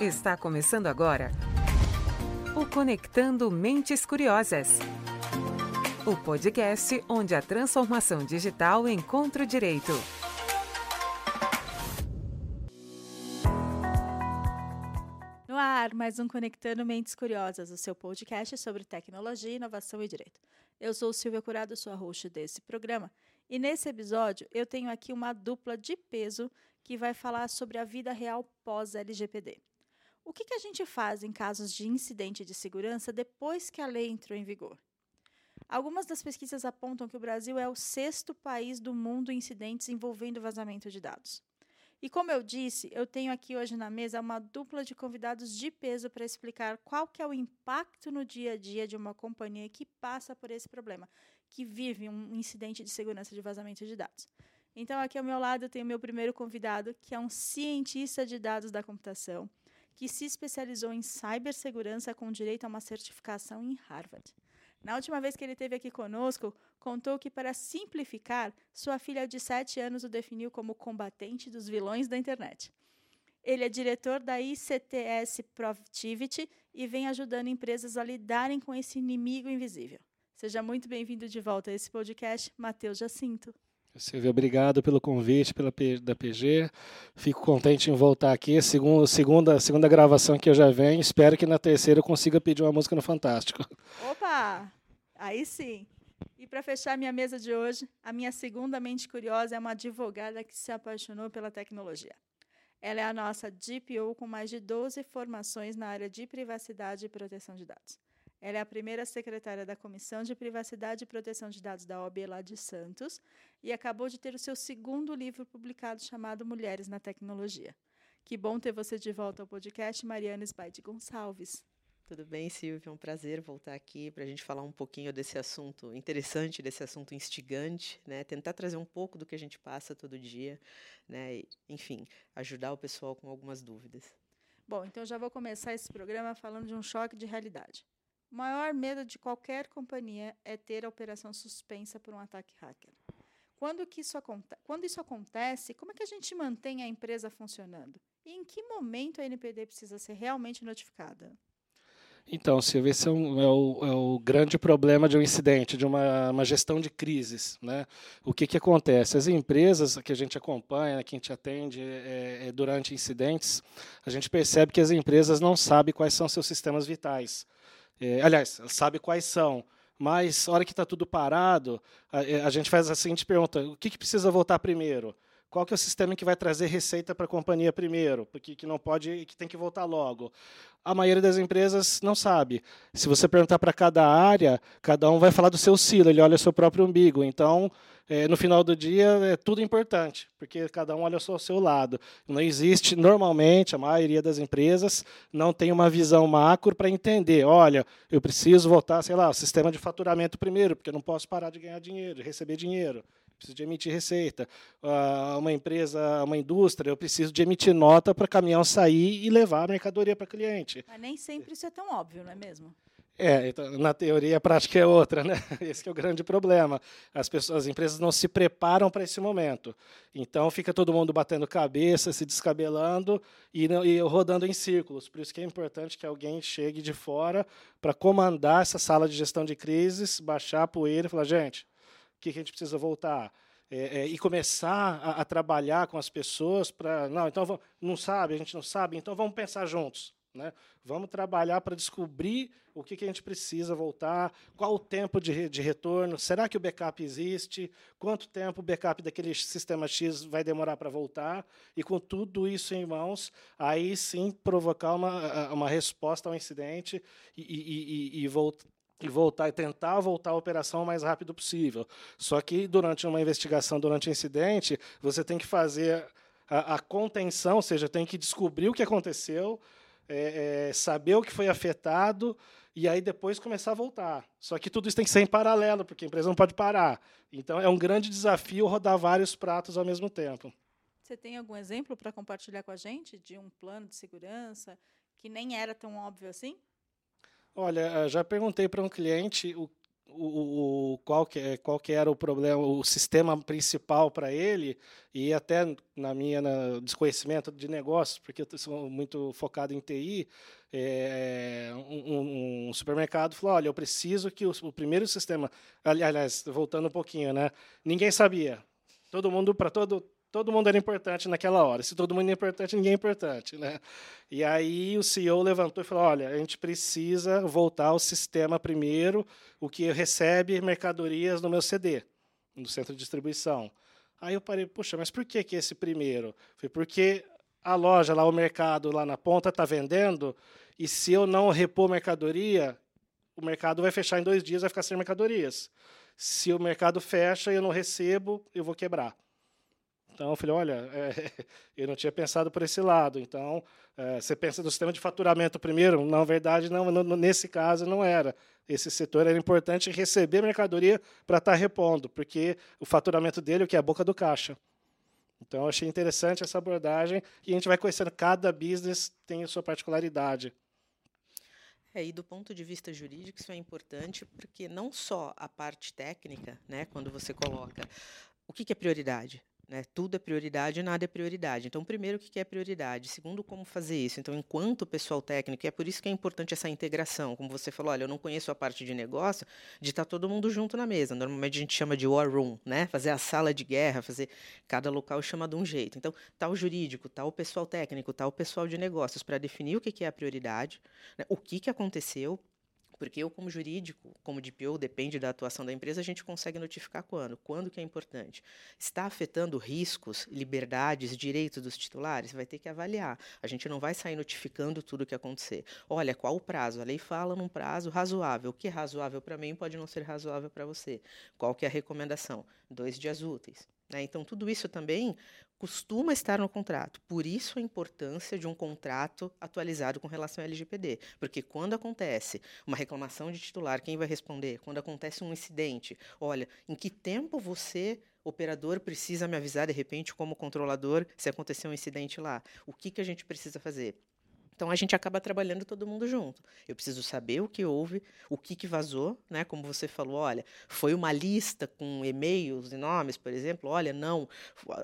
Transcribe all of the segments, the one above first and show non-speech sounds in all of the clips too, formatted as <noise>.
Está começando agora o Conectando Mentes Curiosas. O podcast onde a transformação digital encontra o direito. No ar, mais um Conectando Mentes Curiosas, o seu podcast sobre tecnologia, inovação e direito. Eu sou Silvia Curado, sua host desse programa, e nesse episódio eu tenho aqui uma dupla de peso que vai falar sobre a vida real pós-LGPD. O que, que a gente faz em casos de incidente de segurança depois que a lei entrou em vigor? Algumas das pesquisas apontam que o Brasil é o sexto país do mundo em incidentes envolvendo vazamento de dados. E como eu disse, eu tenho aqui hoje na mesa uma dupla de convidados de peso para explicar qual que é o impacto no dia a dia de uma companhia que passa por esse problema, que vive um incidente de segurança de vazamento de dados. Então, aqui ao meu lado, eu tenho meu primeiro convidado, que é um cientista de dados da computação, que se especializou em cibersegurança com direito a uma certificação em Harvard. Na última vez que ele esteve aqui conosco, contou que, para simplificar, sua filha de 7 anos o definiu como combatente dos vilões da internet. Ele é diretor da ICTS Protivity e vem ajudando empresas a lidarem com esse inimigo invisível. Seja muito bem-vindo de volta a esse podcast, Matheus Jacinto. Silvia, obrigado pelo convite pela da PG. Fico contente em voltar aqui. Segunda, segunda, segunda gravação que eu já venho. Espero que na terceira eu consiga pedir uma música no Fantástico. Opa! Aí sim. E para fechar minha mesa de hoje, a minha segunda mente curiosa é uma advogada que se apaixonou pela tecnologia. Ela é a nossa DPO com mais de 12 formações na área de privacidade e proteção de dados. Ela é a primeira secretária da Comissão de Privacidade e Proteção de Dados da OAB lá de Santos e acabou de ter o seu segundo livro publicado chamado Mulheres na Tecnologia. Que bom ter você de volta ao podcast, Mariana Spaide Gonçalves. Tudo bem, Silvia? É um prazer voltar aqui para a gente falar um pouquinho desse assunto interessante, desse assunto instigante, né? Tentar trazer um pouco do que a gente passa todo dia, né? E, enfim, ajudar o pessoal com algumas dúvidas. Bom, então já vou começar esse programa falando de um choque de realidade. O maior medo de qualquer companhia é ter a operação suspensa por um ataque hacker. Quando, que isso, quando isso acontece, como é que a gente mantém a empresa funcionando? E em que momento a NPD precisa ser realmente notificada? Então, Silvia, esse é, um, é, o, é, o, grande problema de um incidente, de uma, uma gestão de crises. Né? O que, que acontece? As empresas que a gente acompanha, que a gente atende é, é, durante incidentes, a gente percebe que as empresas não sabem quais são seus sistemas vitais. É, aliás, sabe quais são, mas hora que está tudo parado, a, é, a, gente faz a seguinte pergunta: o que, que precisa voltar primeiro? Qual que é o sistema que vai trazer receita para a companhia primeiro? Porque que não pode, que tem que voltar logo. A maioria das empresas não sabe. Se você perguntar para cada área, cada um vai falar do seu silo, ele olha o seu próprio umbigo. Então, é, no final do dia é tudo importante, porque cada um olha só o seu lado. Não existe, normalmente, a maioria das empresas não tem uma visão macro para entender, olha, eu preciso voltar, sei lá, ao sistema de faturamento primeiro, porque eu não posso parar de ganhar dinheiro, de receber dinheiro preciso de emitir receita. Uh, uma empresa, uma indústria, eu preciso de emitir nota para caminhão sair e levar a mercadoria para cliente. Mas nem sempre isso é tão óbvio, não é mesmo? É, então, na teoria a prática é outra, né? <laughs> Esse é o grande problema. As pessoas, as empresas não se preparam para esse momento. Então fica todo mundo batendo cabeça, se descabelando e, e rodando em círculos. Por isso que é importante que alguém chegue de fora para comandar essa sala de gestão de crises, baixar a poeira e falar, gente, o que a gente precisa voltar? É, é, e começar a, a, trabalhar com as pessoas para não, então não sabe, a gente não sabe, então vamos pensar juntos. Né? Vamos trabalhar para descobrir o que, que, a gente precisa voltar, qual o tempo de, de, retorno, será que o backup existe, quanto tempo o backup daquele sistema X vai demorar para voltar, e com tudo isso em mãos, aí sim provocar uma, uma resposta ao incidente e, e, e, e voltar e voltar e tentar voltar a operação o mais rápido possível. Só que durante uma investigação, durante um incidente, você tem que fazer a, a contenção, ou seja, tem que descobrir o que aconteceu, é, é, saber o que foi afetado e aí depois começar a voltar. Só que tudo isso tem que ser em paralelo, porque a empresa não pode parar. Então é um grande desafio rodar vários pratos ao mesmo tempo. Você tem algum exemplo para compartilhar com a gente de um plano de segurança que nem era tão óbvio assim? Olha, já perguntei para um cliente o o, o, qual, que, qual que era o problema, o sistema principal para ele, e até na minha na desconhecimento de negócios, porque eu sou muito focado em TI, é, um, um, supermercado falou, olha, eu preciso que o, o primeiro sistema, aliás, voltando um pouquinho, né? Ninguém sabia. Todo mundo, para todo todo mundo era importante naquela hora. Se todo mundo é importante, ninguém é importante. Né? E aí o CEO levantou e falou: olha, a gente precisa voltar ao sistema primeiro, o que recebe mercadorias no meu CD, no centro de distribuição. Aí eu parei, puxa, mas por que, que esse primeiro? Foi porque a loja, lá o mercado, lá na ponta, está vendendo, e se eu não repor mercadoria, o mercado vai fechar em dois dias, vai ficar sem mercadorias. Se o mercado fecha e eu não recebo, eu vou quebrar. Então, eu falei, olha, é, <laughs> eu não tinha pensado por esse lado. Então, é, você pensa no sistema de faturamento primeiro? Na verdade, não, no, nesse caso não era. Esse setor era importante receber mercadoria para estar tá repondo, porque o faturamento dele é o que é a boca do caixa. Então, eu achei interessante essa abordagem e a gente vai conhecendo cada business tem a sua particularidade. É, e do ponto de vista jurídico, isso é importante, porque não só a parte técnica, né, quando você coloca o que, que é prioridade, né? Tudo é prioridade, nada é prioridade. Então, primeiro, o que é prioridade? Segundo, como fazer isso? Então, enquanto pessoal técnico, e é por isso que é importante essa integração. Como você falou, olha, eu não conheço a parte de negócio, de estar todo mundo junto na mesa. Normalmente a gente chama de war room, né? Fazer a sala de guerra, fazer cada local chama de um jeito. Então, tá o jurídico, tá o pessoal técnico, tá o pessoal de negócios para definir o que é a prioridade, né? o que, que aconteceu, porque eu, como jurídico, como DPO, depende da atuação da empresa, a gente consegue notificar quando. Quando que é importante. Está afetando riscos, liberdades, direitos dos titulares? Vai ter que avaliar. A gente não vai sair notificando tudo o que acontecer. Olha, qual o prazo? A lei fala num prazo razoável. O que é razoável para mim pode não ser razoável para você. Qual que é a recomendação? Dois dias úteis. Né? Então, tudo isso também costuma estar no contrato. Por isso a importância de um contrato atualizado com relação ao LGPD. Porque quando acontece uma reclamação de titular, quem vai responder? Quando acontece um incidente, olha, em que tempo você operador precisa me avisar de repente como controlador se acontecer um incidente lá. O que, que a gente precisa fazer? Então a gente acaba trabalhando todo mundo junto. Eu preciso saber o que houve, o que, que vazou, né? Como você falou, olha, foi uma lista com e-mails e nomes, por exemplo. Olha, não,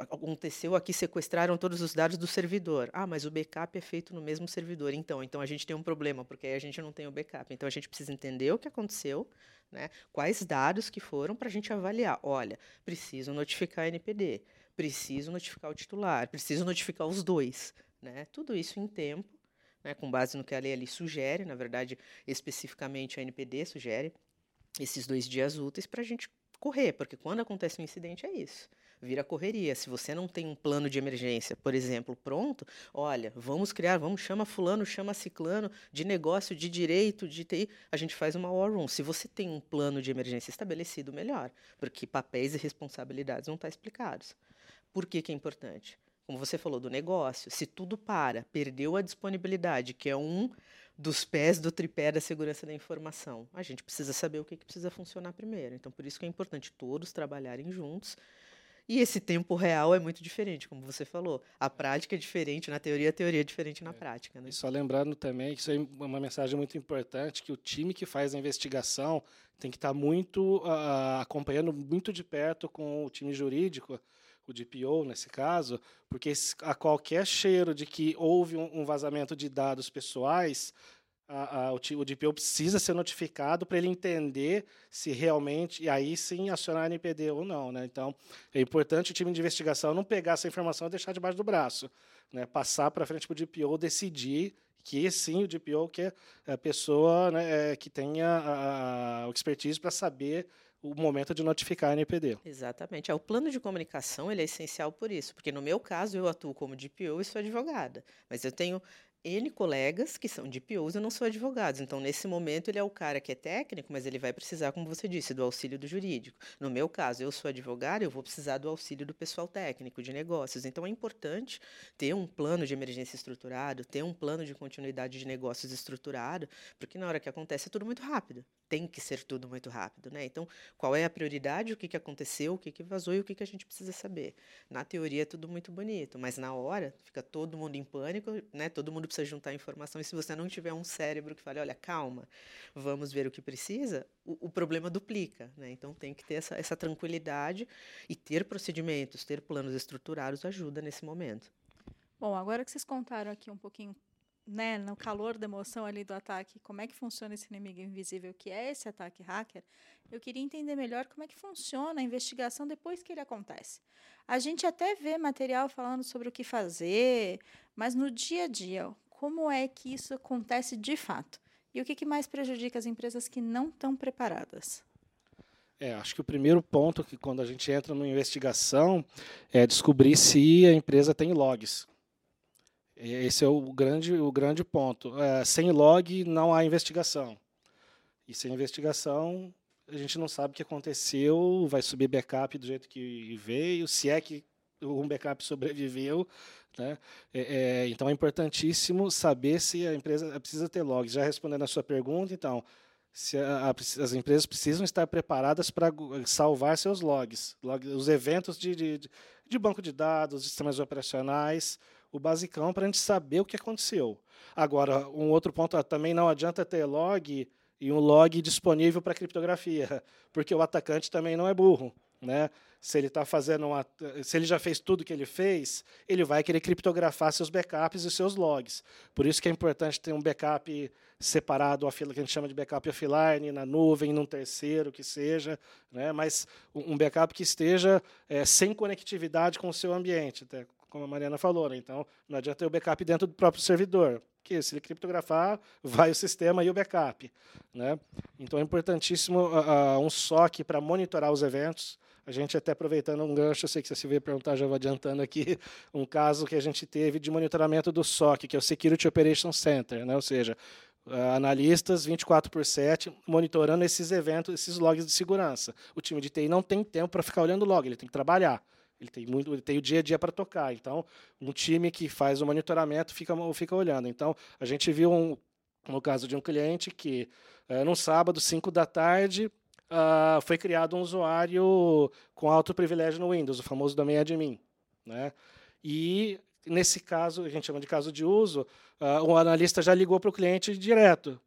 aconteceu aqui, sequestraram todos os dados do servidor. Ah, mas o backup é feito no mesmo servidor. Então, então a gente tem um problema, porque aí a gente não tem o backup. Então a gente precisa entender o que aconteceu, né? Quais dados que foram para a gente avaliar. Olha, preciso notificar a NPD, preciso notificar o titular, preciso notificar os dois. Né? Tudo isso em tempo né, com base no que a lei ali sugere, na verdade, especificamente a NPD sugere, esses dois dias úteis para a gente correr, porque quando acontece um incidente é isso. Vira correria. Se você não tem um plano de emergência, por exemplo, pronto, olha, vamos criar, vamos chama fulano, chama ciclano, de negócio, de direito, de TI, a gente faz uma war room. Se você tem um plano de emergência estabelecido, melhor, porque papéis e responsabilidades não estão tá explicados. Por que, que é importante? Como você falou, do negócio. Se tudo para, perdeu a disponibilidade, que é um dos pés do tripé da segurança da informação, a gente precisa saber o que, que precisa funcionar primeiro. Então, por isso que é importante todos trabalharem juntos. E esse tempo real é muito diferente, como você falou. A prática é diferente na teoria, a teoria é diferente na é. prática. Né? E só lembrando também que isso é uma mensagem muito importante, que o time que faz a investigação tem que estar muito uh, acompanhando muito de perto com o time jurídico, o DPO nesse caso, porque a qualquer cheiro de que houve um vazamento de dados pessoais, a, a, o, DPO precisa ser notificado para ele entender se realmente, e aí sim acionar a NPD ou não. Né? Então, é importante o time de investigação não pegar essa informação e deixar debaixo do braço. Né? Passar para frente para o DPO decidir que sim, o DPO que é a pessoa né, é, que tenha a, a expertise para saber o momento de notificar a NPD. Exatamente. É, o plano de comunicação ele é essencial por isso, porque no meu caso eu atuo como DPO e sou advogada, mas eu tenho N colegas que são DPOs e não são advogados. Então, nesse momento, ele é o cara que é técnico, mas ele vai precisar, como você disse, do auxílio do jurídico. No meu caso, eu sou advogado, eu vou precisar do auxílio do pessoal técnico de negócios. Então, é importante ter um plano de emergência estruturado, ter um plano de continuidade de negócios estruturado, porque na hora que acontece é tudo muito rápido. Tem que ser tudo muito rápido, né? Então, qual é a prioridade, o que, que aconteceu, o que, que vazou e o que, que a gente precisa saber. Na teoria é tudo muito bonito, mas na hora fica todo mundo em pânico, né? Todo mundo precisa juntar informação. E se você não tiver um cérebro que fale, olha, calma, vamos ver o que precisa, o, o problema duplica. Né? Então tem que ter essa, essa tranquilidade e ter procedimentos, ter planos estruturados ajuda nesse momento. Bom, agora que vocês contaram aqui um pouquinho né, no calor da emoção ali do ataque, como é que funciona esse inimigo invisível que é esse ataque hacker, eu queria entender melhor como é que funciona a investigação depois que ele acontece. A gente até vê material falando sobre o que fazer, mas no dia a dia, como é que isso acontece de fato? E o que, que mais prejudica as empresas que não estão preparadas? É, acho que o primeiro ponto que quando a gente entra numa investigação é descobrir se a empresa tem logs. Esse é o grande, o grande ponto. É, sem log não há investigação. E sem investigação, a gente não sabe o que aconteceu, vai subir backup do jeito que veio, se é que um backup sobreviveu. Né? É, é, então é importantíssimo saber se a empresa precisa ter logs. Já respondendo a sua pergunta, então, se a, a, as empresas precisam estar preparadas para salvar seus logs, log, os eventos de, de, de banco de dados, sistemas operacionais, o basicão para a gente saber o que aconteceu. Agora, um outro ponto, também não adianta ter log e um log disponível para criptografia, <laughs> porque o atacante também não é burro. Né? Se ele está fazendo uma, se ele já fez tudo que ele fez, ele vai querer criptografar seus backups e seus logs. Por isso que é importante ter um backup separado, que a gente chama de backup offline, na nuvem, num terceiro que seja, né? mas um backup que esteja é, sem conectividade com o seu ambiente, até como a Mariana falou. Né? Então, não adianta ter o backup dentro do próprio servidor, porque se ele criptografar, <laughs> vai o sistema e o backup. Né? Então, é importantíssimo uh, um SOC para monitorar os eventos. A gente até aproveitando um gancho, eu sei que você se veio perguntar, já vou adiantando aqui, <laughs> um caso que a gente teve de monitoramento do SOC, que é o Security Operations Center, né? ou seja, analistas 24 por 7 monitorando esses eventos, esses logs de segurança. O time de TI não tem tempo para ficar olhando log, ele tem que trabalhar. Ele tem muito, ele tem o dia a dia para tocar. Então, um time que faz o monitoramento fica, fica olhando. Então, a gente viu um, no caso de um cliente que, é, num sábado, 5 da tarde, uh, foi criado um usuário com alto privilégio no Windows, o famoso domain admin. Né? E, nesse caso, a gente chama de caso de uso, uh, o analista já ligou para o cliente direto.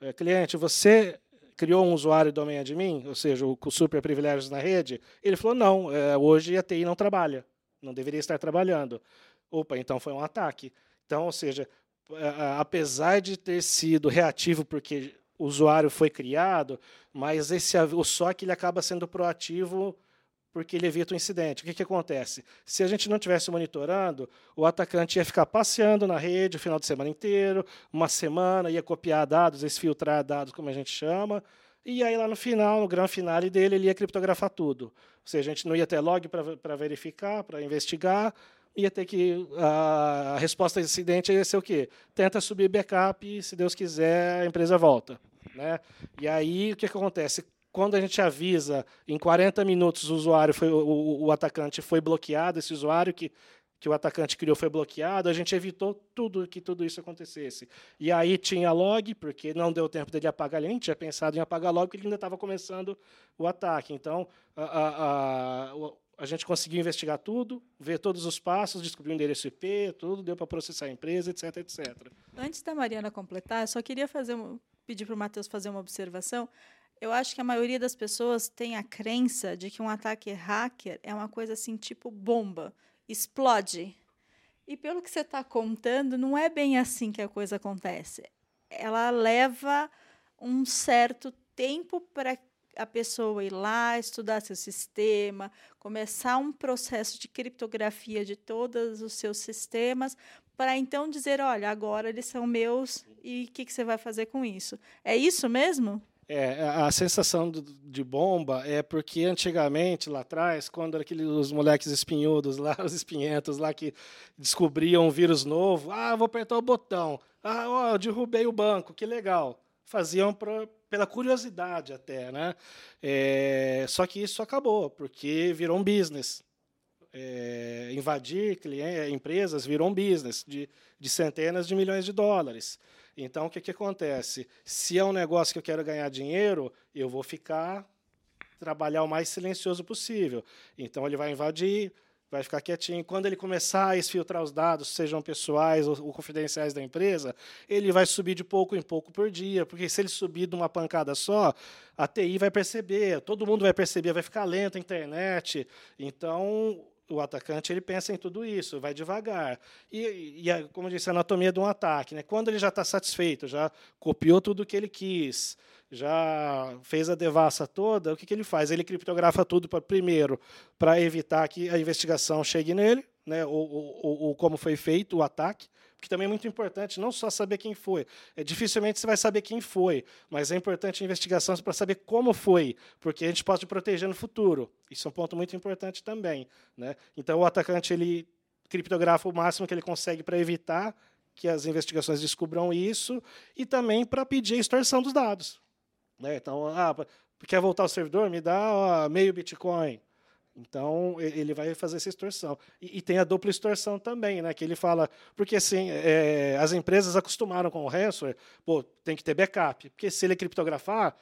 É, cliente, você criou um usuário domain admin, ou seja, com super privilégios na rede? Ele falou, não, é, hoje a TI não trabalha, não deveria estar trabalhando. Opa, então foi um ataque. Então, ou seja, apesar de ter sido reativo porque o usuário foi criado, mas esse o SOC ele acaba sendo proativo porque ele evita o incidente. O que, que acontece? Se a gente não estivesse monitorando, o atacante ia ficar passeando na rede o final de semana inteiro, uma semana, ia copiar dados, exfiltrar dados, como a gente chama, e aí lá no final, no grande finale dele, ele ia criptografar tudo. Ou seja, a gente não ia ter log para verificar, para investigar, ia ter que a, a resposta ao incidente ia ser o quê? Tenta subir backup e, se Deus quiser, a empresa volta. Né? E aí o que, que acontece? quando a gente avisa em 40 minutos o usuário foi o, o, atacante foi bloqueado, esse usuário que que o atacante criou foi bloqueado, a gente evitou tudo que tudo isso acontecesse. E aí tinha log, porque não deu tempo dele apagar, ele nem tinha pensado em apagar log, porque ele ainda estava começando o ataque. Então, a, a, a, a, gente conseguiu investigar tudo, ver todos os passos, descobrir o endereço IP, tudo, deu para processar a empresa, etc, etc. Antes da Mariana completar, só queria fazer pedir para o Matheus fazer uma observação. Eu acho que a maioria das pessoas tem a crença de que um ataque hacker é uma coisa assim, tipo bomba, explode. E pelo que você está contando, não é bem assim que a coisa acontece. Ela leva um certo tempo para a pessoa ir lá, estudar seu sistema, começar um processo de criptografia de todos os seus sistemas, para então dizer: olha, agora eles são meus e o que, que você vai fazer com isso? É isso mesmo? É, a sensação de bomba é porque antigamente, lá atrás, quando aqueles os moleques espinhudos lá, <laughs> os espinhentos lá que descobriam um vírus novo, ah, vou apertar o botão, ah, ó, derrubei o banco, que legal. Faziam pra, pela curiosidade até, né? É, só que isso acabou, porque virou um business. É, invadir clientes, empresas virou um business de, de centenas de milhões de dólares. Então, o que, que acontece? Se é um negócio que eu quero ganhar dinheiro, eu vou ficar trabalhar o mais silencioso possível. Então, ele vai invadir, vai ficar quietinho. Quando ele começar a exfiltrar os dados, sejam pessoais ou, confidenciais da empresa, ele vai subir de pouco em pouco por dia, porque se ele subir de uma pancada só, a TI vai perceber, todo mundo vai perceber, vai ficar lento a internet. Então, o atacante ele pensa em tudo isso, vai devagar. E, e como eu disse, a anatomia de um ataque. Né? Quando ele já está satisfeito, já copiou tudo o que ele quis, já fez a devassa toda, o que, que ele faz? Ele criptografa tudo pra, primeiro para evitar que a investigação chegue nele, né, ou, ou, ou, como foi feito o ataque, porque também é muito importante não só saber quem foi. É, dificilmente você vai saber quem foi, mas é importante a investigação para saber como foi, porque a gente pode proteger no futuro. Isso é um ponto muito importante também. Né? Então, o atacante ele criptografa o máximo que ele consegue para evitar que as investigações descubram isso e também para pedir a extorsão dos dados. Né? Então, ah, quer voltar ao servidor? Me dá ó, meio Bitcoin. Então, ele vai fazer essa extorsão. E, e, tem a dupla extorsão também, né? que ele fala... Porque, assim, é, as empresas acostumaram com o ransomware, pô, tem que ter backup. Porque se ele criptografar,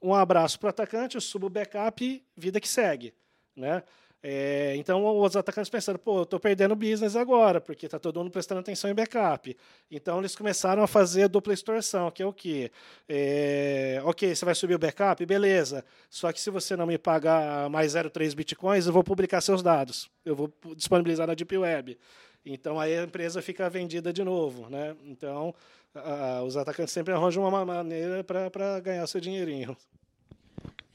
um abraço para o atacante, eu subo o backup, vida que segue. Né? É, então, os atacantes pensaram, pô, eu estou perdendo business agora, porque está todo mundo prestando atenção em backup. Então, eles começaram a fazer a dupla extorsão, que é o quê? É, ok, você vai subir o backup? Beleza. Só que se você não me pagar mais 0,3 bitcoins, eu vou publicar seus dados. Eu vou disponibilizar na Deep Web. Então, aí a empresa fica vendida de novo. Né? Então, a, os atacantes sempre arranjam uma maneira para ganhar seu dinheirinho.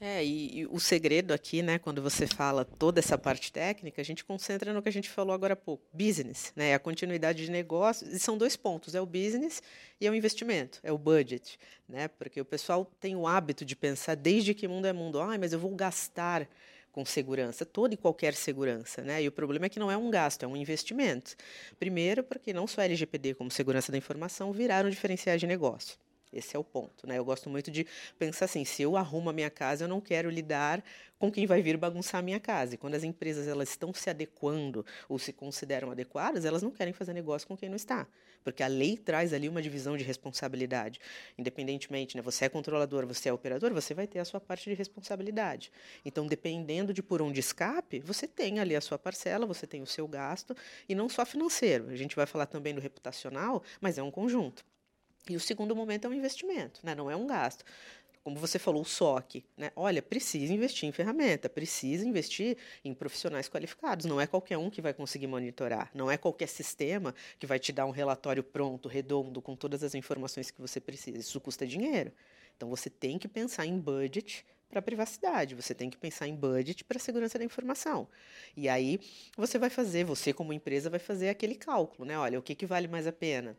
É, e, e, o segredo aqui, né, quando você fala toda essa parte técnica, a gente concentra no que a gente falou agora há pouco, business, né, a continuidade de negócio, e são dois pontos, é o business e é o investimento, é o budget, né, porque o pessoal tem o hábito de pensar desde que mundo é mundo, ah, mas eu vou gastar com segurança, toda e qualquer segurança, né, e o problema é que não é um gasto, é um investimento. Primeiro, porque não só a LGPD como segurança da informação viraram diferenciais de negócio. Esse é o ponto, né? Eu gosto muito de pensar assim, se eu arrumo a minha casa, eu não quero lidar com quem vai vir bagunçar a minha casa. E quando as empresas elas estão se adequando ou se consideram adequadas, elas não querem fazer negócio com quem não está, porque a lei traz ali uma divisão de responsabilidade. Independentemente, né, você é controlador, você é operador, você vai ter a sua parte de responsabilidade. Então, dependendo de por onde escape, você tem ali a sua parcela, você tem o seu gasto e não só financeiro. A gente vai falar também do reputacional, mas é um conjunto. E o segundo momento é um investimento, né? não é um gasto. Como você falou, o SOC. Né? Olha, precisa investir em ferramenta, precisa investir em profissionais qualificados. Não é qualquer um que vai conseguir monitorar, não é qualquer sistema que vai te dar um relatório pronto, redondo, com todas as informações que você precisa. Isso custa dinheiro. Então você tem que pensar em budget para privacidade, você tem que pensar em budget para segurança da informação. E aí você vai fazer, você como empresa vai fazer aquele cálculo, né? Olha, o que, que vale mais a pena?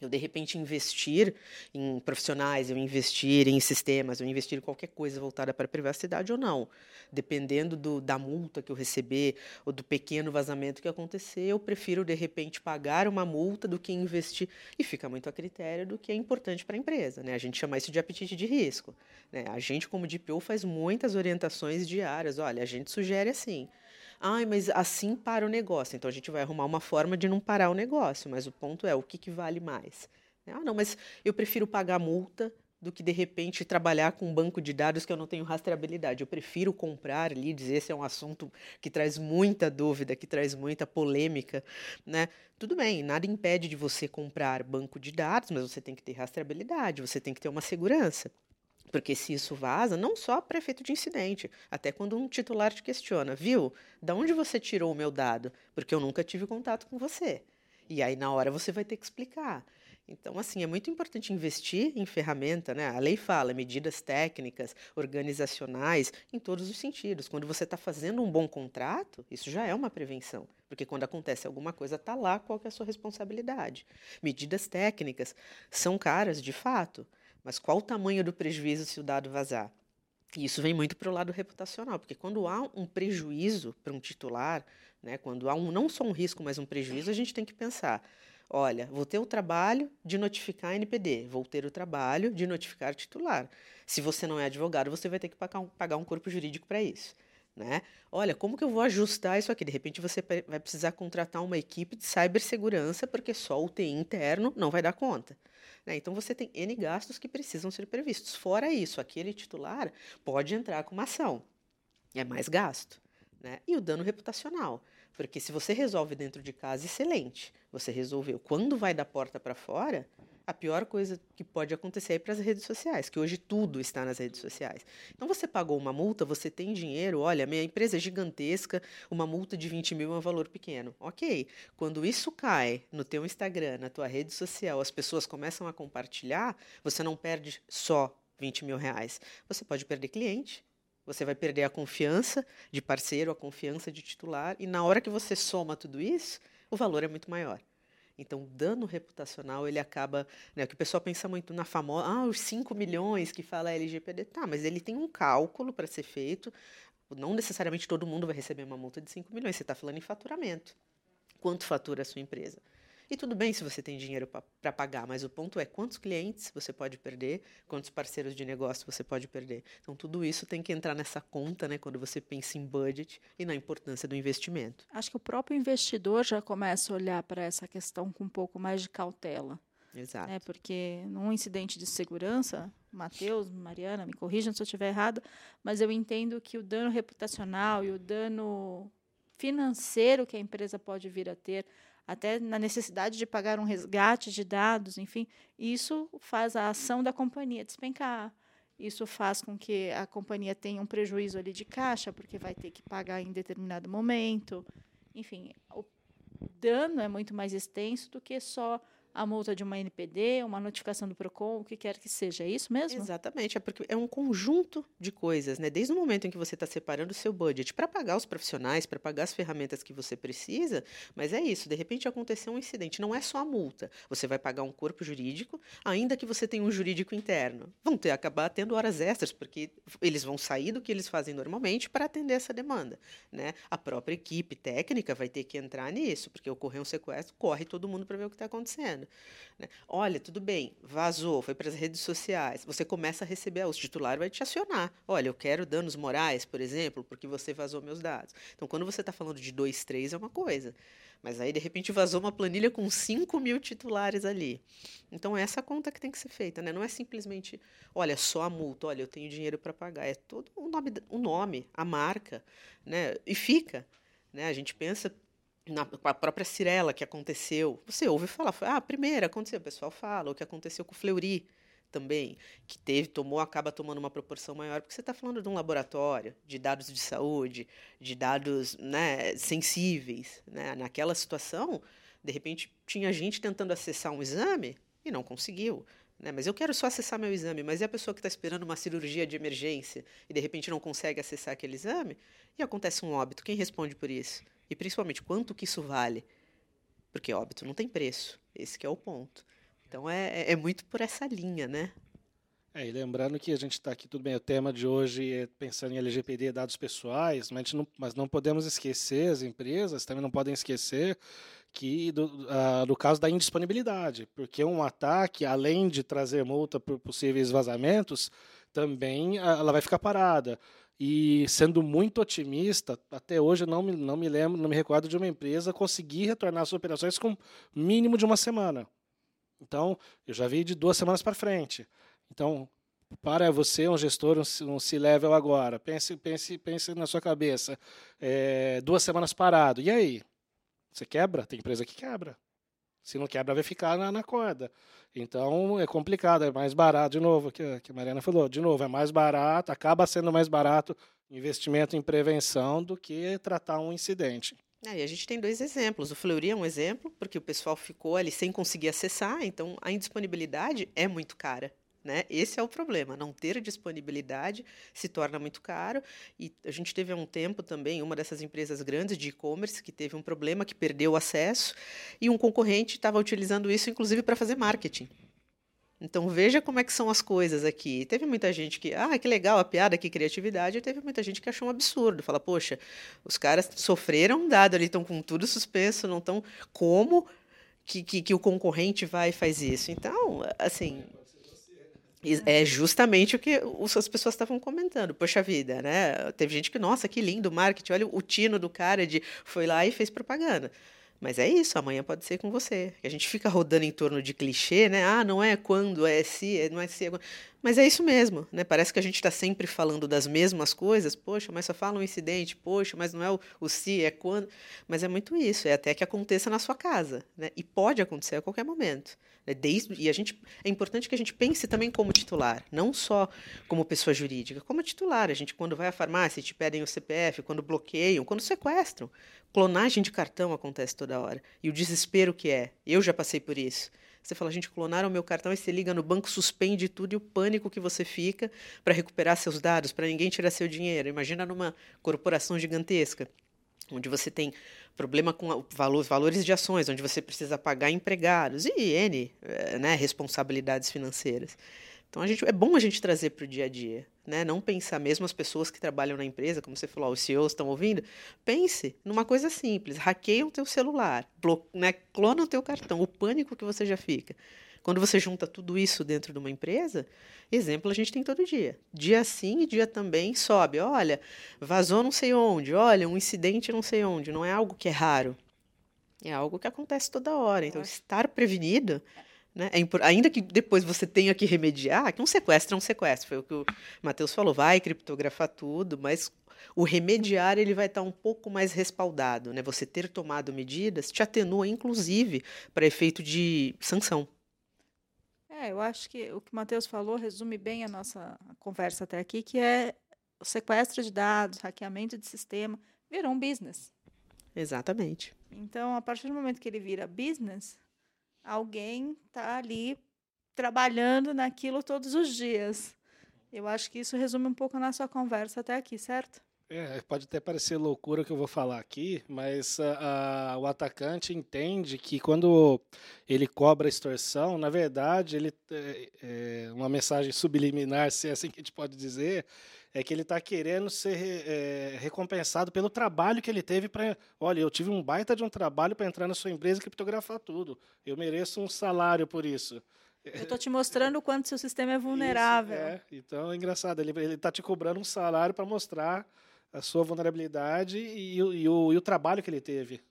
Eu de repente investir em profissionais, eu investir em sistemas, eu investir em qualquer coisa voltada para a privacidade ou não. Dependendo do, da multa que eu receber ou do pequeno vazamento que acontecer, eu prefiro de repente pagar uma multa do que investir. E fica muito a critério do que é importante para a empresa. Né? A gente chama isso de apetite de risco. Né? A gente, como DPO, faz muitas orientações diárias. Olha, a gente sugere assim. Ai, mas assim para o negócio. Então a gente vai arrumar uma forma de não parar o negócio. Mas o ponto é o que, que vale mais. Ah, não, mas eu prefiro pagar multa do que de repente trabalhar com um banco de dados que eu não tenho rastreabilidade. Eu prefiro comprar leads, esse é um assunto que traz muita dúvida, que traz muita polêmica, né? Tudo bem, nada impede de você comprar banco de dados, mas você tem que ter rastreabilidade, você tem que ter uma segurança. Porque se isso vaza, não só para efeito de incidente, até quando um titular te questiona, viu? Da onde você tirou o meu dado? Porque eu nunca tive contato com você. E aí, na hora, você vai ter que explicar. Então, assim, é muito importante investir em ferramenta, né? A lei fala medidas técnicas, organizacionais, em todos os sentidos. Quando você está fazendo um bom contrato, isso já é uma prevenção. Porque quando acontece alguma coisa, está lá qual é a sua responsabilidade. Medidas técnicas são caras, de fato. Mas qual o tamanho do prejuízo se o dado vazar? E isso vem muito para o lado reputacional, porque quando há um prejuízo para um titular, né, quando há um, não só um risco, mas um prejuízo, a gente tem que pensar: olha, vou ter o trabalho de notificar a NPD, vou ter o trabalho de notificar titular. Se você não é advogado, você vai ter que pagar um, pagar um corpo jurídico para isso. Né? Olha, como que eu vou ajustar isso aqui? De repente você vai precisar contratar uma equipe de cibersegurança, porque só o TI interno não vai dar conta. Né? Então você tem N gastos que precisam ser previstos. Fora isso, aquele titular pode entrar com uma ação. É mais gasto. Né? E o dano reputacional. Porque se você resolve dentro de casa, excelente. Você resolveu. Quando vai da porta para fora, a pior coisa que pode acontecer é para as redes sociais, que hoje tudo está nas redes sociais. Então você pagou uma multa, você tem dinheiro, olha, minha empresa é gigantesca, uma multa de 20 mil é um valor pequeno. Ok. Quando isso cai no teu Instagram, na tua rede social, as pessoas começam a compartilhar, você não perde só 20 mil reais. Você pode perder cliente, você vai perder a confiança de parceiro, a confiança de titular, e na hora que você soma tudo isso, o valor é muito maior. Então, o dano reputacional, ele acaba. Né, o que o pessoal pensa muito na famosa. Ah, os 5 milhões que fala LGPD. Tá, mas ele tem um cálculo para ser feito. Não necessariamente todo mundo vai receber uma multa de 5 milhões. Você está falando em faturamento. Quanto fatura a sua empresa? E tudo bem se você tem dinheiro para pagar, mas o ponto é quantos clientes você pode perder, quantos parceiros de negócio você pode perder. Então, tudo isso tem que entrar nessa conta, né, quando você pensa em budget e na importância do investimento. Acho que o próprio investidor já começa a olhar para essa questão com um pouco mais de cautela. Exato. Né, porque num incidente de segurança, Matheus, Mariana, me corrijam se eu estiver errado, mas eu entendo que o dano reputacional e o dano financeiro que a empresa pode vir a ter até na necessidade de pagar um resgate de dados, enfim, isso faz a ação da companhia despencar. Isso faz com que a companhia tenha um prejuízo ali de caixa, porque vai ter que pagar em determinado momento. Enfim, o dano é muito mais extenso do que só a multa de uma NPD, uma notificação do PROCON, o que quer que seja. É isso mesmo? Exatamente. É porque é um conjunto de coisas, né? Desde o momento em que você está separando o seu budget para pagar os profissionais, para pagar as ferramentas que você precisa, mas é isso. De repente aconteceu um incidente. Não é só a multa. Você vai pagar um corpo jurídico, ainda que você tenha um jurídico interno. Vão ter acabar tendo horas extras, porque eles vão sair do que eles fazem normalmente para atender essa demanda. Né? A própria equipe técnica vai ter que entrar nisso, porque ocorreu um sequestro, corre todo mundo para ver o que está acontecendo. Né? Olha, tudo bem, vazou, foi para as redes sociais. Você começa a receber, o titular vai te acionar. Olha, eu quero danos morais, por exemplo, porque você vazou meus dados. Então, quando você está falando de dois, três, é uma coisa. Mas aí, de repente, vazou uma planilha com 5 mil titulares ali. Então, é essa conta que tem que ser feita. Né? Não é simplesmente, olha, só a multa, olha, eu tenho dinheiro para pagar. É todo o nome, o nome, a marca. Né? E fica. Né? A gente pensa na, com a própria Cirela que aconteceu. Você ouve falar, ah, a primeira aconteceu, o pessoal fala, o que aconteceu com o Fleury também, que teve, tomou, acaba tomando uma proporção maior, porque você está falando de um laboratório, de dados de saúde, de dados né, sensíveis. Né? Naquela situação, de repente, tinha gente tentando acessar um exame e não conseguiu. Né? Mas eu quero só acessar meu exame, mas e a pessoa que está esperando uma cirurgia de emergência e de repente não consegue acessar aquele exame? E acontece um óbito, quem responde por isso? E principalmente, quanto que isso vale? Porque óbito não tem preço. Esse é o ponto. Então é, é, é muito por essa linha, né? É, e lembrando que a gente está aqui, tudo bem, o tema de hoje é pensando em LGPD dados pessoais, mas não, mas não podemos esquecer, as empresas também não podem esquecer que do, do caso da indisponibilidade, porque um ataque, além de trazer multa por possíveis vazamentos, também ela vai ficar parada. E sendo muito otimista, até hoje não me, não me lembro, não me recordo de uma empresa conseguir retornar as operações com mínimo de uma semana. Então, eu já vi de duas semanas para frente. Então, para você, um gestor, um C-level agora, pense, pense, pense na sua cabeça. É, duas semanas parado. E aí? Você quebra? Tem empresa que quebra. Se não quebra, vai ficar na, na corda. Então é complicado, é mais barato, de novo, que, que a Mariana falou, de novo, é mais barato, acaba sendo mais barato investimento em prevenção do que tratar um incidente. É, e a gente tem dois exemplos. O Fleury é um exemplo, porque o pessoal ficou ali sem conseguir acessar, então a indisponibilidade é muito cara. Né? Esse é o problema. Não ter disponibilidade se torna muito caro. E a gente teve há um tempo também uma dessas empresas grandes de e-commerce que teve um problema, que perdeu o acesso, e um concorrente estava utilizando isso, inclusive, para fazer marketing. Então veja como é que são as coisas aqui. Teve muita gente que, ah, que legal a piada, que criatividade, e teve muita gente que achou um absurdo. Fala, poxa, os caras sofreram um dado ali, estão com tudo suspenso, não estão. Como que, que, que o concorrente vai e faz isso? Então, assim, é justamente o que as pessoas estavam comentando. Poxa vida, né? Teve gente que, nossa, que lindo marketing, olha o tino do cara de foi lá e fez propaganda. Mas é isso, amanhã pode ser com você. A gente fica rodando em torno de clichê, né? Ah, não é quando, é se, é, não é se. É... Mas é isso mesmo, né? Parece que a gente está sempre falando das mesmas coisas. Poxa, mas só fala um incidente. Poxa, mas não é o, o se, é quando. Mas é muito isso. É até que aconteça na sua casa, né? E pode acontecer a qualquer momento. Né? Desde, e a gente, é importante que a gente pense também como titular, não só como pessoa jurídica, como titular. A gente, quando vai à farmácia, te pedem o CPF, quando bloqueiam, quando sequestram. Clonagem de cartão acontece toda hora. E o desespero que é. Eu já passei por isso. Você fala, gente, clonaram meu cartão, e você liga no banco, suspende tudo e o pânico que você fica para recuperar seus dados, para ninguém tirar seu dinheiro. Imagina numa corporação gigantesca, onde você tem problema com valores, valores de ações, onde você precisa pagar empregados e N eh, né, responsabilidades financeiras. Então a gente, é bom a gente trazer para o dia a dia, né? Não pensar mesmo as pessoas que trabalham na empresa, como você falou, os CEOs estão ouvindo. Pense numa coisa simples: hackeiam o teu celular, né? clonam o teu cartão, o pânico que você já fica. Quando você junta tudo isso dentro de uma empresa, exemplo a gente tem todo dia. Dia sim e dia também sobe. Olha, vazou não sei onde. Olha, um incidente não sei onde. Não é algo que é raro. É algo que acontece toda hora. Então, estar prevenido né? É ainda que depois você tenha que remediar, que um sequestro é um sequestro, foi o que o Matheus falou, vai criptografar tudo, mas o remediar ele vai estar um pouco mais respaldado. Né? Você ter tomado medidas te atenua, inclusive, para efeito de sanção. É, eu acho que o que o Matheus falou resume bem a nossa conversa até aqui, que é o sequestro de dados, hackeamento de sistema, virou um business. Exatamente. Então, a partir do momento que ele vira business, alguém está ali trabalhando naquilo todos os dias. Eu acho que isso resume um pouco a nossa conversa até aqui, certo? É, pode até parecer loucura que eu vou falar aqui, mas o atacante entende que quando ele cobra extorsão, na verdade, ele é, é uma mensagem subliminar, se é assim que a gente pode dizer, é que ele está querendo ser é, recompensado pelo trabalho que ele teve para. Olha, eu tive um baita de um trabalho para entrar na sua empresa e criptografar tudo. Eu mereço um salário por isso. Eu estou te mostrando o quanto seu sistema é vulnerável. Isso, é, então é engraçado. Ele está te cobrando um salário para mostrar a sua vulnerabilidade e, e, o, e o trabalho que ele teve.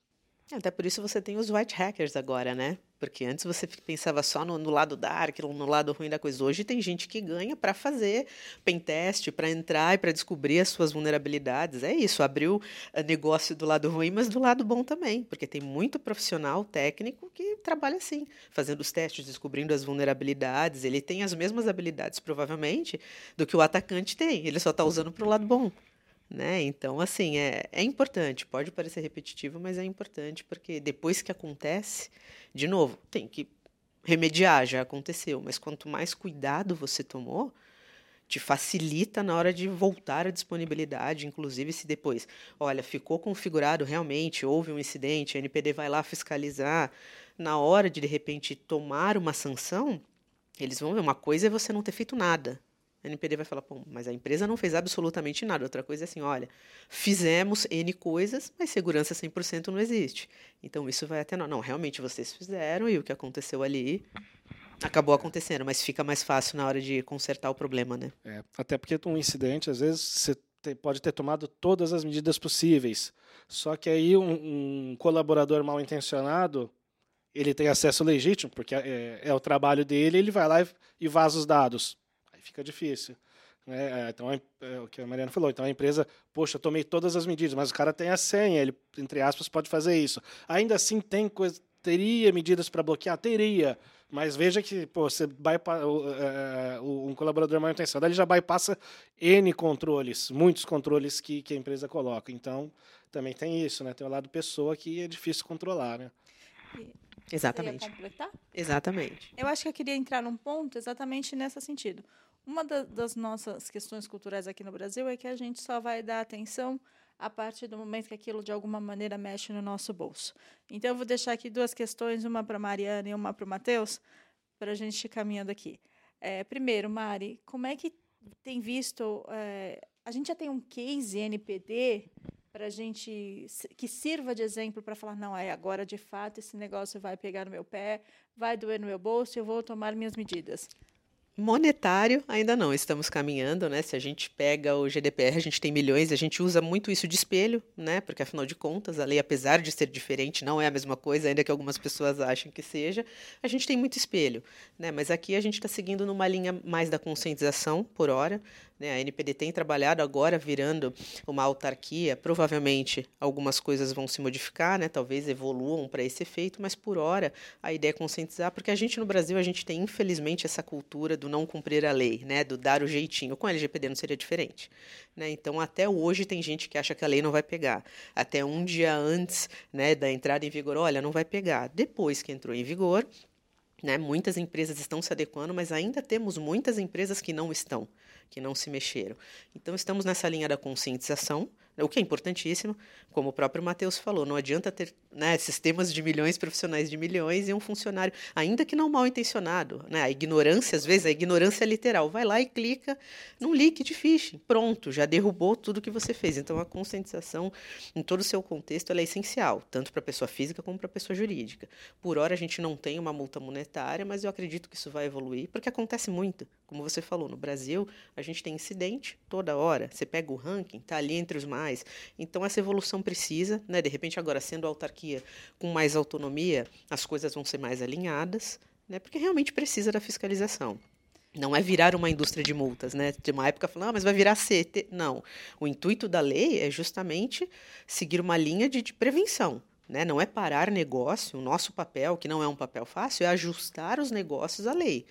Até por isso você tem os white hackers agora, né? Porque antes você pensava só no, no lado dark, no lado ruim da coisa. Hoje tem gente que ganha para fazer pentest, para entrar e para descobrir as suas vulnerabilidades. É isso, abriu eh, negócio do lado ruim, mas do lado bom também. Porque tem muito profissional técnico que trabalha assim, fazendo os testes, descobrindo as vulnerabilidades. Ele tem as mesmas habilidades, provavelmente, do que o atacante tem. Ele só está usando para o lado bom. Né? Então, assim, é, é importante. Pode parecer repetitivo, mas é importante porque depois que acontece, de novo, tem que remediar, já aconteceu. Mas quanto mais cuidado você tomou, te facilita na hora de voltar à disponibilidade, inclusive se depois, olha, ficou configurado realmente, houve um incidente, a NPD vai lá fiscalizar, na hora de de repente tomar uma sanção, eles vão ver uma coisa é você não ter feito nada, a NPD vai falar, Pô, mas a empresa não fez absolutamente nada. Outra coisa é assim, olha, fizemos N coisas, mas segurança 100% não existe. Então isso vai até não, não, realmente vocês fizeram e o que aconteceu ali acabou acontecendo, mas fica mais fácil na hora de consertar o problema, né? É, até porque um incidente, às vezes, você pode ter tomado todas as medidas possíveis, só que aí um, um colaborador mal intencionado ele tem acesso legítimo, porque é, é, o trabalho dele, ele vai lá e, e vaza os dados fica difícil. Né? É, então, é, é, o que a Mariana falou, então a empresa, poxa, tomei todas as medidas, mas o cara tem a senha, ele, entre aspas, pode fazer isso. Ainda assim, tem coisa, teria medidas para bloquear? Teria. Mas veja que pô, você bypa, uh, uh, um colaborador mal intencionado ele já bypassa N controles, muitos controles que, que a empresa coloca. Então, também tem isso, né? Tem o lado pessoa que é difícil controlar, né? Exatamente. Exatamente. Eu acho que eu queria entrar num ponto exatamente nesse sentido. Uma da, das nossas questões culturais aqui no Brasil é que a gente só vai dar atenção a partir do momento que aquilo de alguma maneira mexe no nosso bolso. Então eu vou deixar aqui duas questões, uma para Mariana e uma para o Matheus, para a gente ir caminhando aqui. É, primeiro, Mari, como é que tem visto? É, a gente já tem um case NPD para gente que sirva de exemplo para falar não, é agora de fato esse negócio vai pegar no meu pé, vai doer no meu bolso, eu vou tomar minhas medidas. Monetário, ainda não, estamos caminhando, né? Se a gente pega o GDPR, a gente tem milhões, a gente usa muito isso de espelho, né? Porque afinal de contas, a lei, apesar de ser diferente, não é a mesma coisa, ainda que algumas pessoas achem que seja, a gente tem muito espelho, né? Mas aqui a gente está seguindo numa linha mais da conscientização por hora? A NPD tem trabalhado agora virando uma autarquia, provavelmente algumas coisas vão se modificar, né? talvez evoluam para esse efeito, mas por hora a ideia é conscientizar, porque a gente no Brasil, a gente tem infelizmente essa cultura do não cumprir a lei, né? do dar o jeitinho. Com a LGPD não seria diferente. Né? Então, até hoje tem gente que acha que a lei não vai pegar. Até um dia antes né, da entrada em vigor, olha, não vai pegar. Depois que entrou em vigor, né, muitas empresas estão se adequando, mas ainda temos muitas empresas que não estão que não se mexeram. Então, estamos nessa linha da conscientização, o que é importantíssimo, como o próprio Matheus falou, não adianta ter né, sistemas de milhões, profissionais de milhões e um funcionário, ainda que não mal intencionado. Né, a ignorância, às vezes, a ignorância é literal. Vai lá e clica num link de phishing. Pronto, já derrubou tudo que você fez. Então, a conscientização, em todo o seu contexto, é essencial, tanto para a pessoa física como para a pessoa jurídica. Por hora, a gente não tem uma multa monetária, mas eu acredito que isso vai evoluir, porque acontece muito. Como você falou, no Brasil, a gente tem incidente toda hora. Você pega o ranking, está ali entre os mais. Então, essa evolução precisa, né? De repente, agora, sendo autarquia com mais autonomia, as coisas vão ser mais alinhadas, né? Porque realmente precisa da fiscalização. Não é virar uma indústria de multas, né? De uma época falando, ah, mas vai virar CT. Não. O intuito da lei é justamente seguir uma linha de, de prevenção. Né? Não é parar negócio. O nosso papel, que não é um papel fácil, é ajustar os negócios à lei.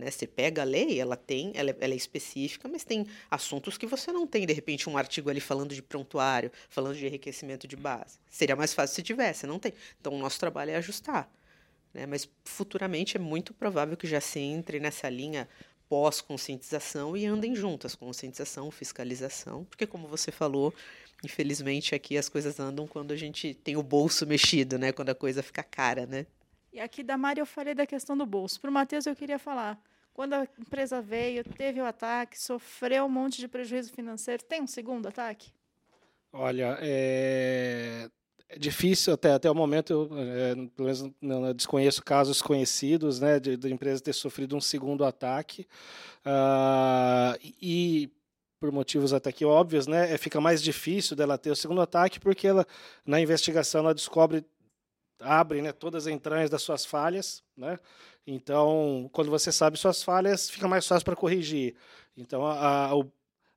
Né? Você pega a lei, ela tem, ela, é, ela, é específica, mas tem assuntos que você não tem, de repente, um artigo ali falando de prontuário, falando de enriquecimento de base. Seria mais fácil se tivesse, não tem. Então, o nosso trabalho é ajustar. Né? Mas futuramente é muito provável que já se entre nessa linha pós-conscientização e andem juntas, conscientização, fiscalização, porque como você falou, infelizmente aqui as coisas andam quando a gente tem o bolso mexido, né? Quando a coisa fica cara, né? E aqui da Mari eu falei da questão do bolso. Para o Matheus eu queria falar. Quando a empresa veio, teve o ataque, sofreu um monte de prejuízo financeiro, tem um segundo ataque? Olha, é, é difícil até, até o momento, eu é, pelo menos não, desconheço casos conhecidos né, de, de empresa ter sofrido um segundo ataque. Uh, e por motivos até que óbvios, né, é, fica mais difícil dela ter o segundo ataque porque ela, na investigação ela descobre abre né, todas as entranhas das suas falhas, né? Então, quando você sabe suas falhas, fica mais fácil para corrigir. Então, a, a,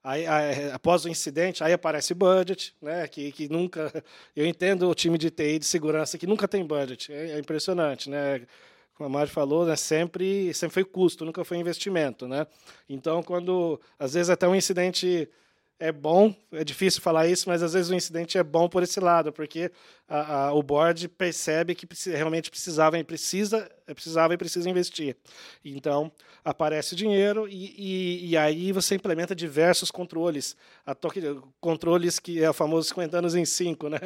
a, após o incidente, aí aparece budget, né? Que, que nunca, <laughs> eu entendo o time de TI de segurança que nunca tem budget, é, é impressionante, né? Como a Mari falou, né, sempre, sempre foi custo, nunca foi investimento, né? Então, quando às vezes até um incidente é bom, é difícil falar isso, mas às vezes o incidente é bom por esse lado, porque a, a, o board percebe que realmente precisava e precisa, precisava e precisa investir. Então, aparece o dinheiro e, e, e aí você implementa diversos controles. Toque, controles que é o famoso 50 anos em 5, né?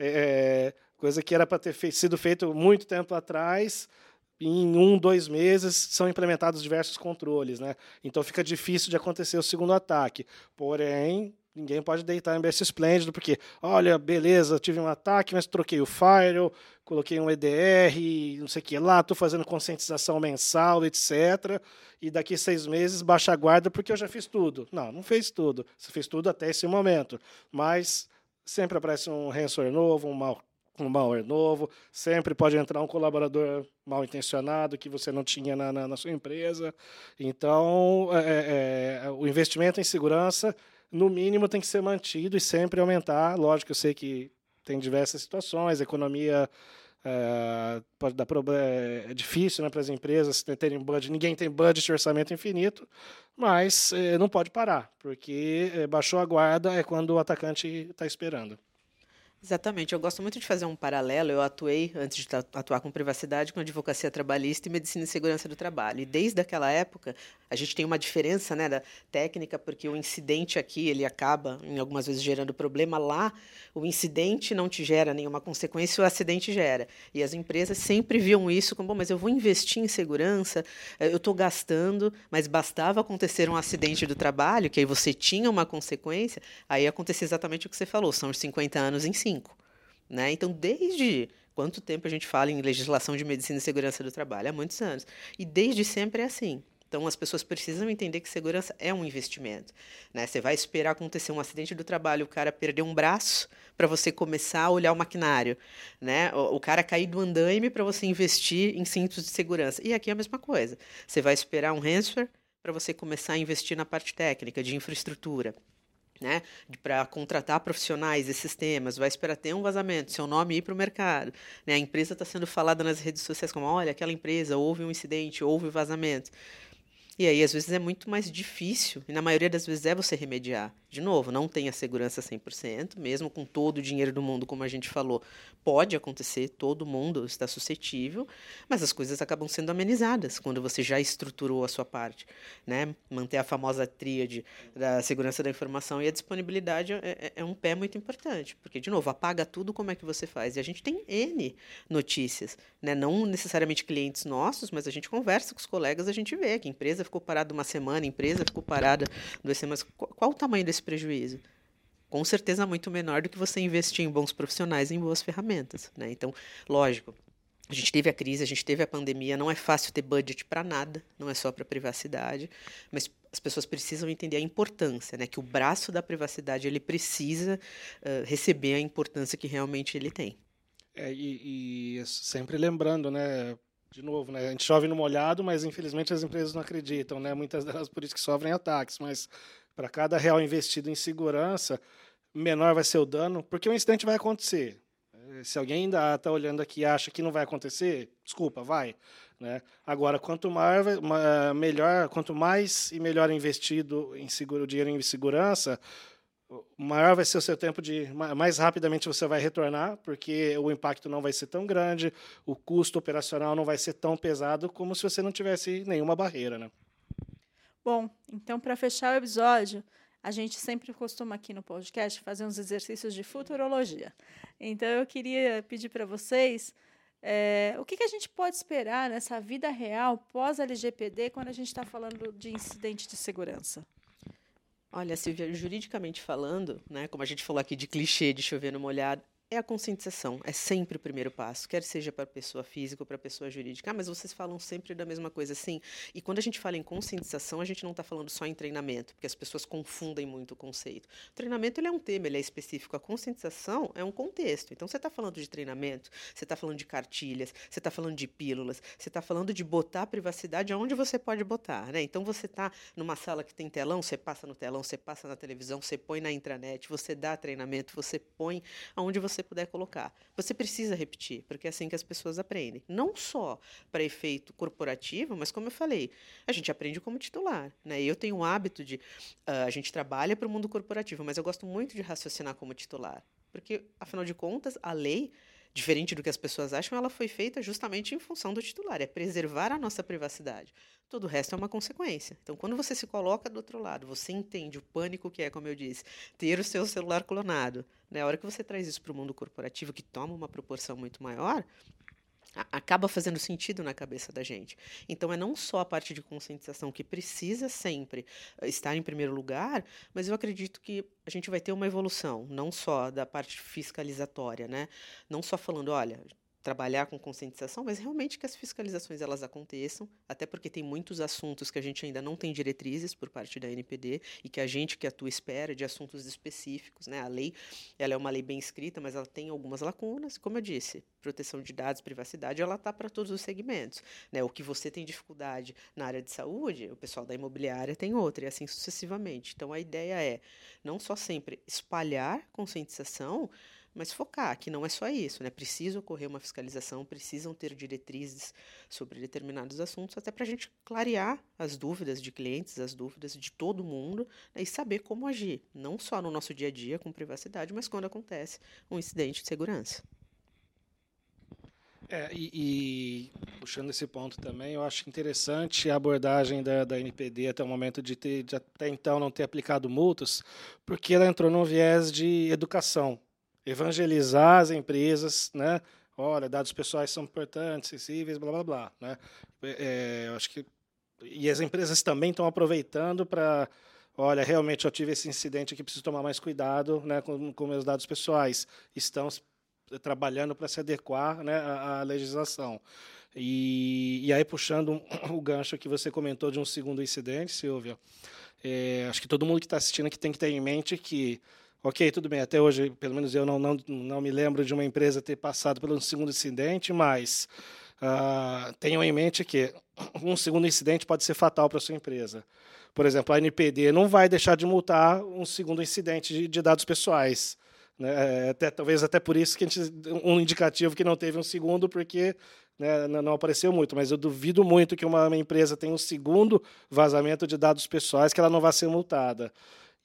É, é, coisa que era para ter sido feito muito tempo atrás, em um, dois meses são implementados diversos controles, né? Então fica difícil de acontecer o segundo ataque. Porém, ninguém pode deitar em berço esplêndido, porque, olha, beleza, tive um ataque, mas troquei o firewall, coloquei um EDR, não sei o que lá, estou fazendo conscientização mensal, etc. E daqui seis meses baixa a guarda porque eu já fiz tudo. Não, não fez tudo. Você fez tudo até esse momento. Mas sempre aparece um ransomware novo, um mal um malware novo, sempre pode entrar um colaborador mal intencionado que você não tinha na, na, na sua empresa. Então, é, é, é, o investimento em segurança, no mínimo, tem que ser mantido e sempre aumentar. Lógico, eu sei que tem diversas situações, economia é, pode dar problema, é difícil né, para as empresas terem budget, ninguém tem budget de orçamento infinito, mas é, não pode parar, porque é, baixou a guarda é quando o atacante está esperando. Exatamente. Eu gosto muito de fazer um paralelo. Eu atuei, antes de atuar com privacidade, com advocacia trabalhista e medicina e segurança do trabalho. E desde aquela época, a gente tem uma diferença né, da técnica, porque o incidente aqui, ele acaba, em algumas vezes, gerando problema. Lá, o incidente não te gera nenhuma consequência, o acidente gera. E as empresas sempre viam isso como, bom, mas eu vou investir em segurança, eh, eu estou gastando, mas bastava acontecer um acidente do trabalho, que aí você tinha uma consequência, aí acontecia exatamente o que você falou, são os 50 anos em né? Então, desde quanto tempo a gente fala em legislação de medicina e segurança do trabalho? Há muitos anos. E desde sempre é assim. Então, as pessoas precisam entender que segurança é um investimento. Né? Você vai esperar acontecer um acidente do trabalho, o cara perder um braço para você começar a olhar o maquinário. Né? O, o cara cair do andaime para você investir em cintos de segurança. E aqui é a mesma coisa. Você vai esperar um ransomware para você começar a investir na parte técnica, de infraestrutura. Né, para contratar profissionais e sistemas, vai esperar ter um vazamento, seu nome ir para o mercado. Né, a empresa está sendo falada nas redes sociais como, olha, aquela empresa, houve um incidente, houve vazamento. E aí, às vezes, é muito mais difícil, e na maioria das vezes é você remediar. De novo, não tem a segurança 100%, mesmo com todo o dinheiro do mundo, como a gente falou. Pode acontecer, todo mundo está suscetível, mas as coisas acabam sendo amenizadas quando você já estruturou a sua parte. Né? Manter a famosa tríade da segurança da informação e a disponibilidade é, é, é um pé muito importante, porque, de novo, apaga tudo, como é que você faz? E a gente tem N notícias, né? não necessariamente clientes nossos, mas a gente conversa com os colegas, a gente vê que a empresa ficou parada uma semana, a empresa ficou parada duas semanas. Qual, qual o tamanho desse prejuízo? Com certeza muito menor do que você investir em bons profissionais, em boas ferramentas. Né? Então, lógico, a gente teve a crise, a gente teve a pandemia, não é fácil ter budget para nada, não é só para privacidade, mas as pessoas precisam entender a importância, né? Que o braço da privacidade ele precisa uh, receber a importância que realmente ele tem. É, e, e sempre lembrando, né? De novo, né? A gente chove no molhado, mas infelizmente as empresas não acreditam, né? Muitas delas por isso que sofrem ataques, mas para cada real investido em segurança, menor vai ser o dano, porque o incidente vai acontecer. Se alguém ainda está olhando aqui e acha que não vai acontecer, desculpa, vai. Né? Agora, quanto mais, melhor, quanto mais e melhor investido em seguro, dinheiro em segurança, maior vai ser o seu tempo de mais rapidamente você vai retornar, porque o impacto não vai ser tão grande, o custo operacional não vai ser tão pesado como se você não tivesse nenhuma barreira, né? Bom, então para fechar o episódio, a gente sempre costuma aqui no podcast fazer uns exercícios de futurologia. Então eu queria pedir para vocês é, o que, que, a gente pode esperar nessa vida real pós LGPD quando a gente está falando de incidente de segurança? Olha, Silvia, juridicamente falando, né, como a gente falou aqui de clichê de chover no molhado, é a conscientização, é sempre o primeiro passo, quer seja para pessoa física ou para pessoa jurídica. Ah, mas vocês falam sempre da mesma coisa, sim. E quando a gente fala em conscientização, a gente não está falando só em treinamento, porque as pessoas confundem muito o conceito. O treinamento ele é um tema, ele é específico. A conscientização é um contexto. Então, você está falando de treinamento, você está falando de cartilhas, você está falando de pílulas, você está falando de botar a privacidade aonde você pode botar. Né? Então, você está numa sala que tem telão, você passa no telão, você passa na televisão, você põe na intranet, você dá treinamento, você põe aonde você você puder colocar. Você precisa repetir, porque é assim que as pessoas aprendem. Não só para efeito corporativo, mas como eu falei, a gente aprende como titular. Né? Eu tenho o hábito de. Uh, a gente trabalha para o mundo corporativo, mas eu gosto muito de raciocinar como titular. Porque, afinal de contas, a lei diferente do que as pessoas acham, ela foi feita justamente em função do titular, é preservar a nossa privacidade. Todo o resto é uma consequência. Então, quando você se coloca do outro lado, você entende o pânico que é, como eu disse, ter o seu celular clonado. Né? A hora que você traz isso para o mundo corporativo, que toma uma proporção muito maior, acaba fazendo sentido na cabeça da gente. Então, é não só a parte de conscientização que precisa sempre eh, estar em primeiro lugar, mas eu acredito que a gente vai ter uma evolução, não só da parte fiscalizatória, né? Não só falando, olha, trabalhar com conscientização, mas realmente que as fiscalizações elas aconteçam, até porque tem muitos assuntos que a gente ainda não tem diretrizes por parte da NPD e que a gente que atua espera de assuntos específicos, né? A lei, ela é uma lei bem escrita, mas ela tem algumas lacunas, como eu disse, proteção de dados, privacidade, ela tá para todos os segmentos, né? O que você tem dificuldade na área de saúde, o pessoal da imobiliária tem outra e assim sucessivamente. Então a ideia é não só sempre espalhar conscientização, mas focar que não é só isso, né? Precisa ocorrer uma fiscalização, precisam ter diretrizes sobre determinados assuntos, até para a gente clarear as dúvidas de clientes, as dúvidas de todo mundo né? e saber como agir, não só no nosso dia a dia com privacidade, mas quando acontece um incidente de segurança. É, e, e, puxando esse ponto também, eu acho interessante a abordagem da, da NPD até o momento de, ter, de até então não ter aplicado multas, porque ela entrou num viés de educação evangelizar as empresas, né? Olha, dados pessoais são importantes, sensíveis, blá blá blá, né? É, eu acho que e as empresas também estão aproveitando para, olha, realmente eu tive esse incidente aqui, preciso tomar mais cuidado, né, com, com meus dados pessoais. Estão trabalhando para se adequar, né, à, à legislação. E, e aí, puxando <coughs> o gancho que você comentou de um segundo incidente, Silvia, é, acho que todo mundo que está assistindo aqui tem que ter em mente que, ok, tudo bem, até hoje, pelo menos eu não, não, não me lembro de uma empresa ter passado pelo segundo incidente, mas uh, tenham em mente que um segundo incidente pode ser fatal para a sua empresa. Por exemplo, a NPD não vai deixar de multar um segundo incidente de, de dados pessoais. Né? É, até, talvez até por isso que a gente, um indicativo que não teve um segundo, porque né, não apareceu muito, mas eu duvido muito que uma, uma empresa tenha um segundo vazamento de dados pessoais que ela não vá ser multada.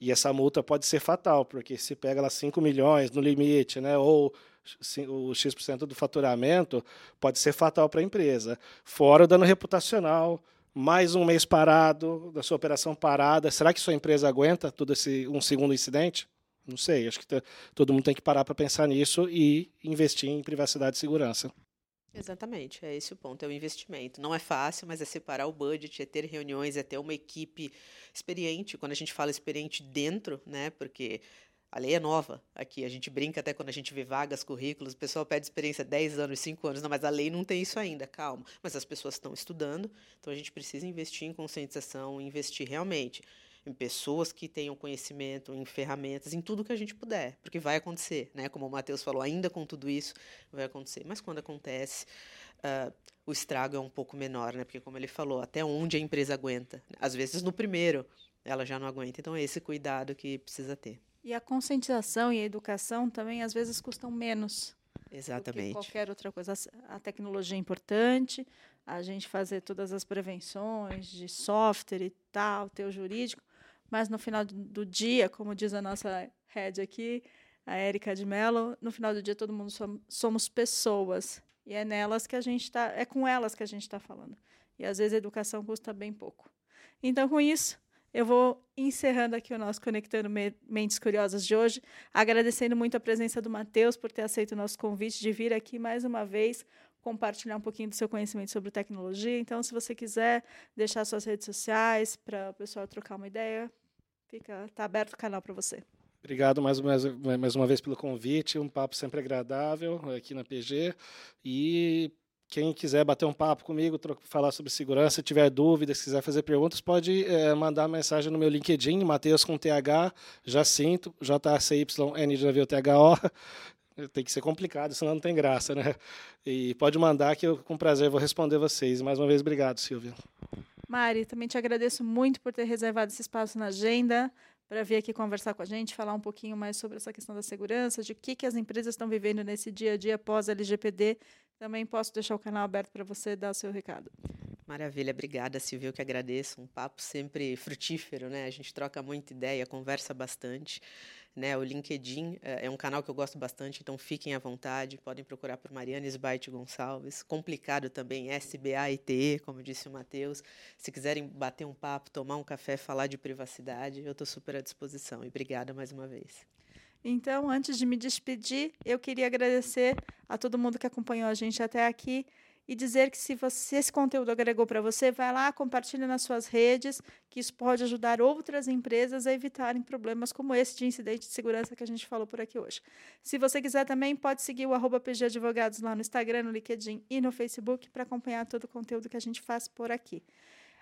E essa multa pode ser fatal, porque se pega lá 5 milhões no limite, né, ou o X% do faturamento, pode ser fatal para a empresa. Fora o dano reputacional, mais um mês parado, da sua operação parada. Será que sua empresa aguenta todo esse um segundo incidente? Não sei, acho que todo mundo tem que parar para pensar nisso e investir em privacidade e segurança. Exatamente, é esse o ponto, é o investimento. Não é fácil, mas é separar o budget, é ter reuniões, é ter uma equipe experiente. Quando a gente fala experiente dentro, né, porque a lei é nova aqui, a gente brinca até quando a gente vê vagas, currículos, o pessoal pede experiência 10 anos, 5 anos, não, mas a lei não tem isso ainda, calma. Mas as pessoas estão estudando, então a gente precisa investir em conscientização, investir realmente em pessoas que tenham conhecimento, em ferramentas, em tudo que a gente puder, porque vai acontecer, né? Como o Matheus falou, ainda com tudo isso vai acontecer. Mas quando acontece, uh, o estrago é um pouco menor, né? Porque como ele falou, até onde a empresa aguenta. Às vezes no primeiro ela já não aguenta. Então é esse cuidado que precisa ter. E a conscientização e a educação também às vezes custam menos. Exatamente. Do que qualquer outra coisa. A tecnologia é importante, a gente fazer todas as prevenções de software e tal, ter o jurídico, mas no final do dia, como diz a nossa head aqui, a Érica de Mello, no final do dia todo mundo somos pessoas e é nelas que a gente está, é com elas que a gente está falando. E às vezes a educação custa bem pouco. Então, com isso, eu vou encerrando aqui o nosso Conectando Mentes Curiosas de hoje, agradecendo muito a presença do Matheus por ter aceito o nosso convite de vir aqui mais uma vez compartilhar um pouquinho do seu conhecimento sobre tecnologia. Então, se você quiser deixar suas redes sociais para o pessoal trocar uma ideia, fica tá aberto o canal para você. Obrigado mais, mais, mais uma vez pelo convite, um papo sempre agradável aqui na PG. E quem quiser bater um papo comigo, falar sobre segurança, tiver dúvidas, quiser fazer perguntas, pode é, mandar mensagem no meu LinkedIn, Matheus com TH, Jacinto, J-A-C-Y-N de navio T-H-O. Tem que ser complicado, senão não tem graça, né? E pode mandar que eu, com prazer, vou responder vocês. Mais uma vez, obrigado, Silvia. Mari, também te agradeço muito por ter reservado esse espaço na agenda para vir aqui conversar com a gente, falar um pouquinho mais sobre essa questão da segurança, de o que, que as empresas estão vivendo nesse dia a dia pós LGPD. Também posso deixar o canal aberto para você dar o seu recado. Maravilha, obrigada, Silvia. Eu que agradeço. Um papo sempre frutífero, né? A gente troca muita ideia, conversa bastante. Né, o LinkedIn é, é um canal que eu gosto bastante, então fiquem à vontade, podem procurar por Mariana Sbaite Gonçalves. Complicado também, SBAITE, como disse o Matheus. Se quiserem bater um papo, tomar um café, falar de privacidade, eu estou super à disposição. E obrigada mais uma vez. Então, antes de me despedir, eu queria agradecer a todo mundo que acompanhou a gente até aqui e dizer que se, você, esse conteúdo agregou para você, vai lá, compartilha nas suas redes, que isso pode ajudar outras empresas a evitarem problemas como esse de incidente de segurança que a gente falou por aqui hoje. Se você quiser também, pode seguir o arroba PG Advogados lá no Instagram, no LinkedIn e no Facebook para acompanhar todo o conteúdo que a gente faz por aqui.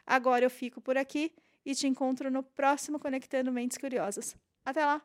Agora eu fico por aqui e te encontro no próximo Conectando Mentes Curiosas. Até lá!